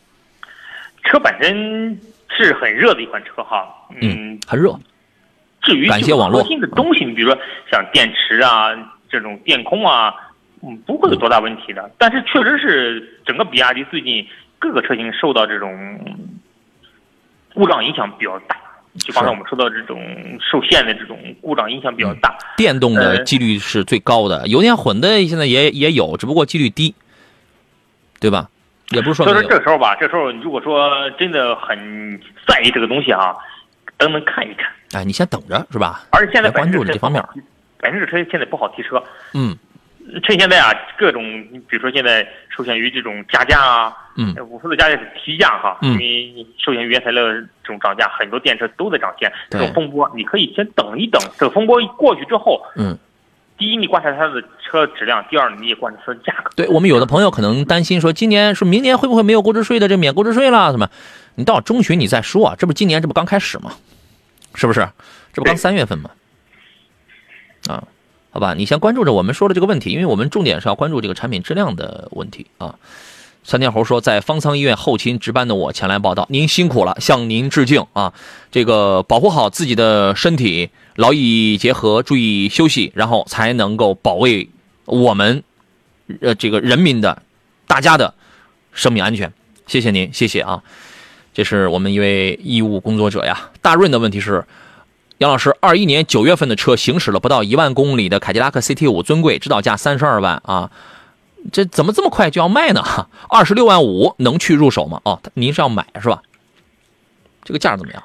车本身是很热的一款车哈，嗯，很热。至于感谢网络核心的东西，你比如说像电池啊这种电控啊，嗯，不会有多大问题的。但是确实是整个比亚迪最近各个车型受到这种故障影响比较大。就刚才我们说到这种受限的这种故障影响比较大。电动的几率是最高的，油电混的现在也也有，只不过几率低，对吧？也不是说。所以说这时候吧，这时候如果说真的很在意这个东西啊，等等看一看。哎，你先等着是吧？而且现在关注这方面，本身这车现在不好提车。嗯，趁现在啊，各种比如说现在受限于这种加价啊，嗯，我说的加价是提价哈，因为受限于原材料这种涨价，很多电车都在涨价。这种风波你可以先等一等，这个风波一过去之后，嗯，第一你观察它的车质量，第二你也观察它的价格。对我们有的朋友可能担心说，今年说明年会不会没有购置税的这免购置税了？什么？你到中旬你再说啊，这不今年这不刚开始吗？是不是？这不刚三月份吗？啊，好吧，你先关注着我们说的这个问题，因为我们重点是要关注这个产品质量的问题啊。三天猴说，在方舱医院后勤值班的我前来报道，您辛苦了，向您致敬啊！这个保护好自己的身体，劳逸结合，注意休息，然后才能够保卫我们呃这个人民的大家的生命安全。谢谢您，谢谢啊。这是我们一位医务工作者呀。大润的问题是，杨老师，二一年九月份的车行驶了不到一万公里的凯迪拉克 CT 五尊贵，指导价三十二万啊，这怎么这么快就要卖呢？二十六万五能去入手吗？哦，您是要买是吧？这个价怎么样？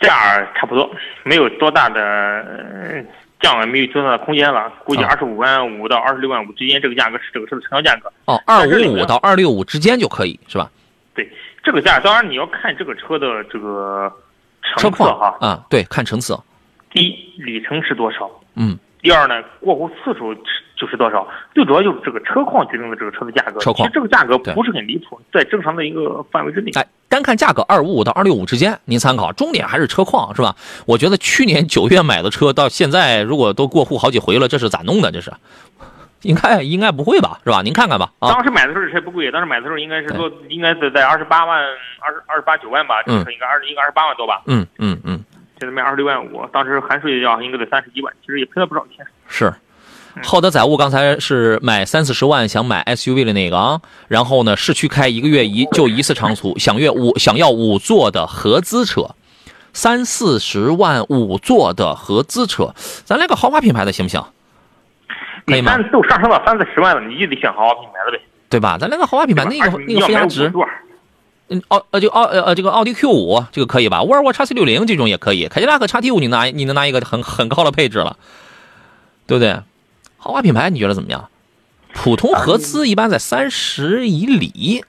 价差不多，没有多大的降，没有多大的空间了。估计二十五万五到二十六万五之间，这个价格是这个车的成交价格。哦，二五五到二六五之间就可以是吧？对。这个价当然你要看这个车的这个车况哈啊，对，看成色。第一，里程是多少？嗯。第二呢，过户次数就是多少？最主要就是这个车况决定了这个车的价格。车况。其实这个价格不是很离谱，在正常的一个范围之内。哎，单看价格二五五到二六五之间，您参考。重点还是车况，是吧？我觉得去年九月买的车，到现在如果都过户好几回了，这是咋弄的？这是？应该应该不会吧，是吧？您看看吧。当时买的时候这车不贵，当时买的时候应该是说应该是在二十八万二十二十八九万吧，这车应该二应该二十八万多吧。嗯嗯嗯。现在卖二十六万五，当时含税要应该得三十一万，其实也赔了不少钱。是，厚德载物刚才是买三四十万想买 SUV 的那个啊，然后呢市区开一个月一就一次长途，想月五想要五座的合资车，三四十万五座的合资车，咱来个豪华品牌的行不行？可以吗？都上升到三四十万了，你就得选豪华品牌了呗，对吧？咱那个豪华品牌，那个那个附加值，嗯，奥呃，就奥呃呃，这个奥迪 Q 五这个可以吧？沃尔沃 x C 六零这种也可以，凯迪拉克 x T 五你拿你能拿一个很很高的配置了，对不对？豪华品牌你觉得怎么样？普通合资一般在三十以里，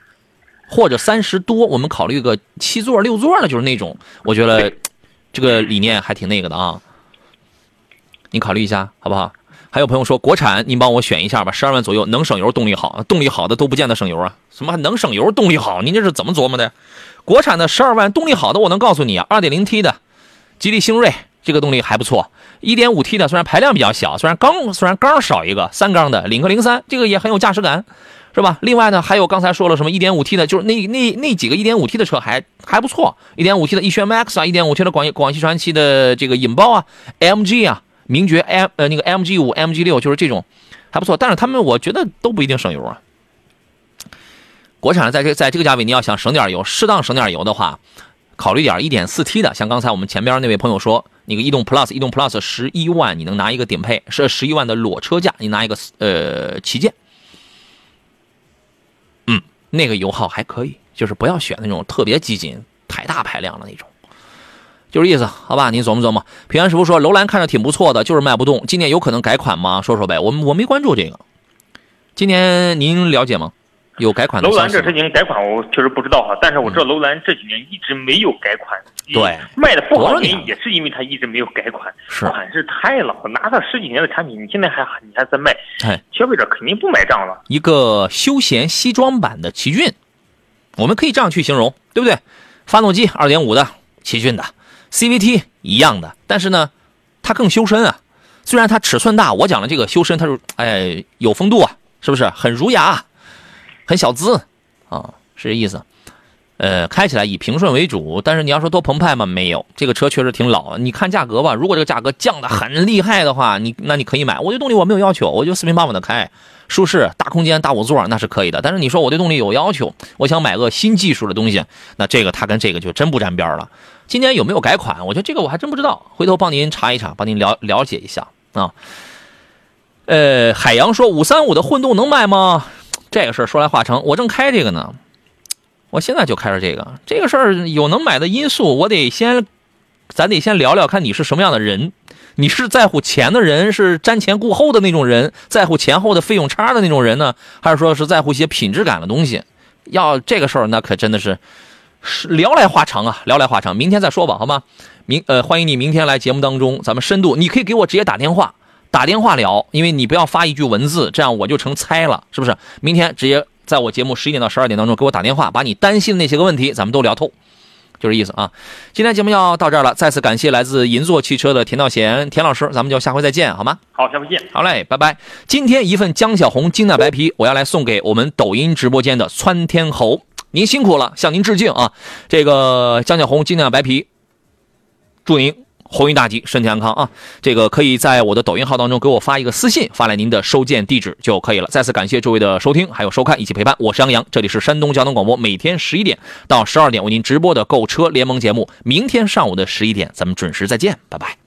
或者三十多，我们考虑个七座六座的，就是那种，我觉得这个理念还挺那个的啊。你考虑一下好不好？还有朋友说国产，您帮我选一下吧，十二万左右能省油，动力好，动力好的都不见得省油啊。什么能省油，动力好？您这是怎么琢磨的？国产的十二万动力好的，我能告诉你啊，二点零 T 的吉利星瑞这个动力还不错，一点五 T 的虽然排量比较小，虽然缸虽然缸少一个，三缸的领克零三这个也很有驾驶感，是吧？另外呢，还有刚才说了什么一点五 T 的，就是那那那几个一点五 T 的车还还不错，一点五 T 的逸轩 MAX 啊，一点五 T 的广广汽传祺的这个引爆啊，MG 啊。名爵 M 呃那个 MG 五 MG 六就是这种，还不错，但是他们我觉得都不一定省油啊。国产的在这在这个价位，你要想省点油，适当省点油的话，考虑点 1.4T 的，像刚才我们前边那位朋友说，那个逸动 Plus，逸动 Plus 十一万你能拿一个顶配，是十一万的裸车价，你拿一个呃旗舰，嗯，那个油耗还可以，就是不要选那种特别激进、太大排量的那种。就是意思，好吧？您琢磨琢磨。平安师傅说，楼兰看着挺不错的，就是卖不动。今年有可能改款吗？说说呗。我我没关注这个。今年您了解吗？有改款的楼兰这车型改款，我确实不知道哈。但是我知道楼兰这几年一直没有改款。对。卖的不好原因也是因为它一直没有改款。是。款式太老，拿它十几年的产品，你现在还你还在卖？哎，消费者肯定不买账了。一个休闲西装版的奇骏，我们可以这样去形容，对不对？发动机二点五的奇骏的。CVT 一样的，但是呢，它更修身啊。虽然它尺寸大，我讲的这个修身，它是哎有风度啊，是不是很儒雅，很小资啊？是这意思。呃，开起来以平顺为主，但是你要说多澎湃吗？没有，这个车确实挺老。你看价格吧，如果这个价格降的很厉害的话，你那你可以买。我对动力我没有要求，我就四平八稳的开，舒适、大空间、大五座那是可以的。但是你说我对动力有要求，我想买个新技术的东西，那这个它跟这个就真不沾边了。今年有没有改款？我觉得这个我还真不知道，回头帮您查一查，帮您了了解一下啊。呃，海洋说五三五的混动能卖吗？这个事儿说来话长，我正开这个呢。我现在就开始这个这个事儿有能买的因素，我得先，咱得先聊聊，看你是什么样的人，你是在乎钱的人，是瞻前顾后的那种人，在乎前后的费用差的那种人呢，还是说是在乎一些品质感的东西？要这个事儿，那可真的是聊来话长啊，聊来话长，明天再说吧，好吗？明呃，欢迎你明天来节目当中，咱们深度，你可以给我直接打电话，打电话聊，因为你不要发一句文字，这样我就成猜了，是不是？明天直接。在我节目十一点到十二点当中，给我打电话，把你担心的那些个问题，咱们都聊透，就这意思啊。今天节目要到这儿了，再次感谢来自银座汽车的田道贤田老师，咱们就下回再见，好吗？好，下回见。好嘞，拜拜。今天一份江小红精酿白啤，我要来送给我们抖音直播间的窜天猴，您辛苦了，向您致敬啊！这个江小红精酿白啤，祝您。鸿运大吉，身体安康啊！这个可以在我的抖音号当中给我发一个私信，发来您的收件地址就可以了。再次感谢诸位的收听，还有收看以及陪伴，我是杨洋，这里是山东交通广播，每天十一点到十二点为您直播的购车联盟节目。明天上午的十一点，咱们准时再见，拜拜。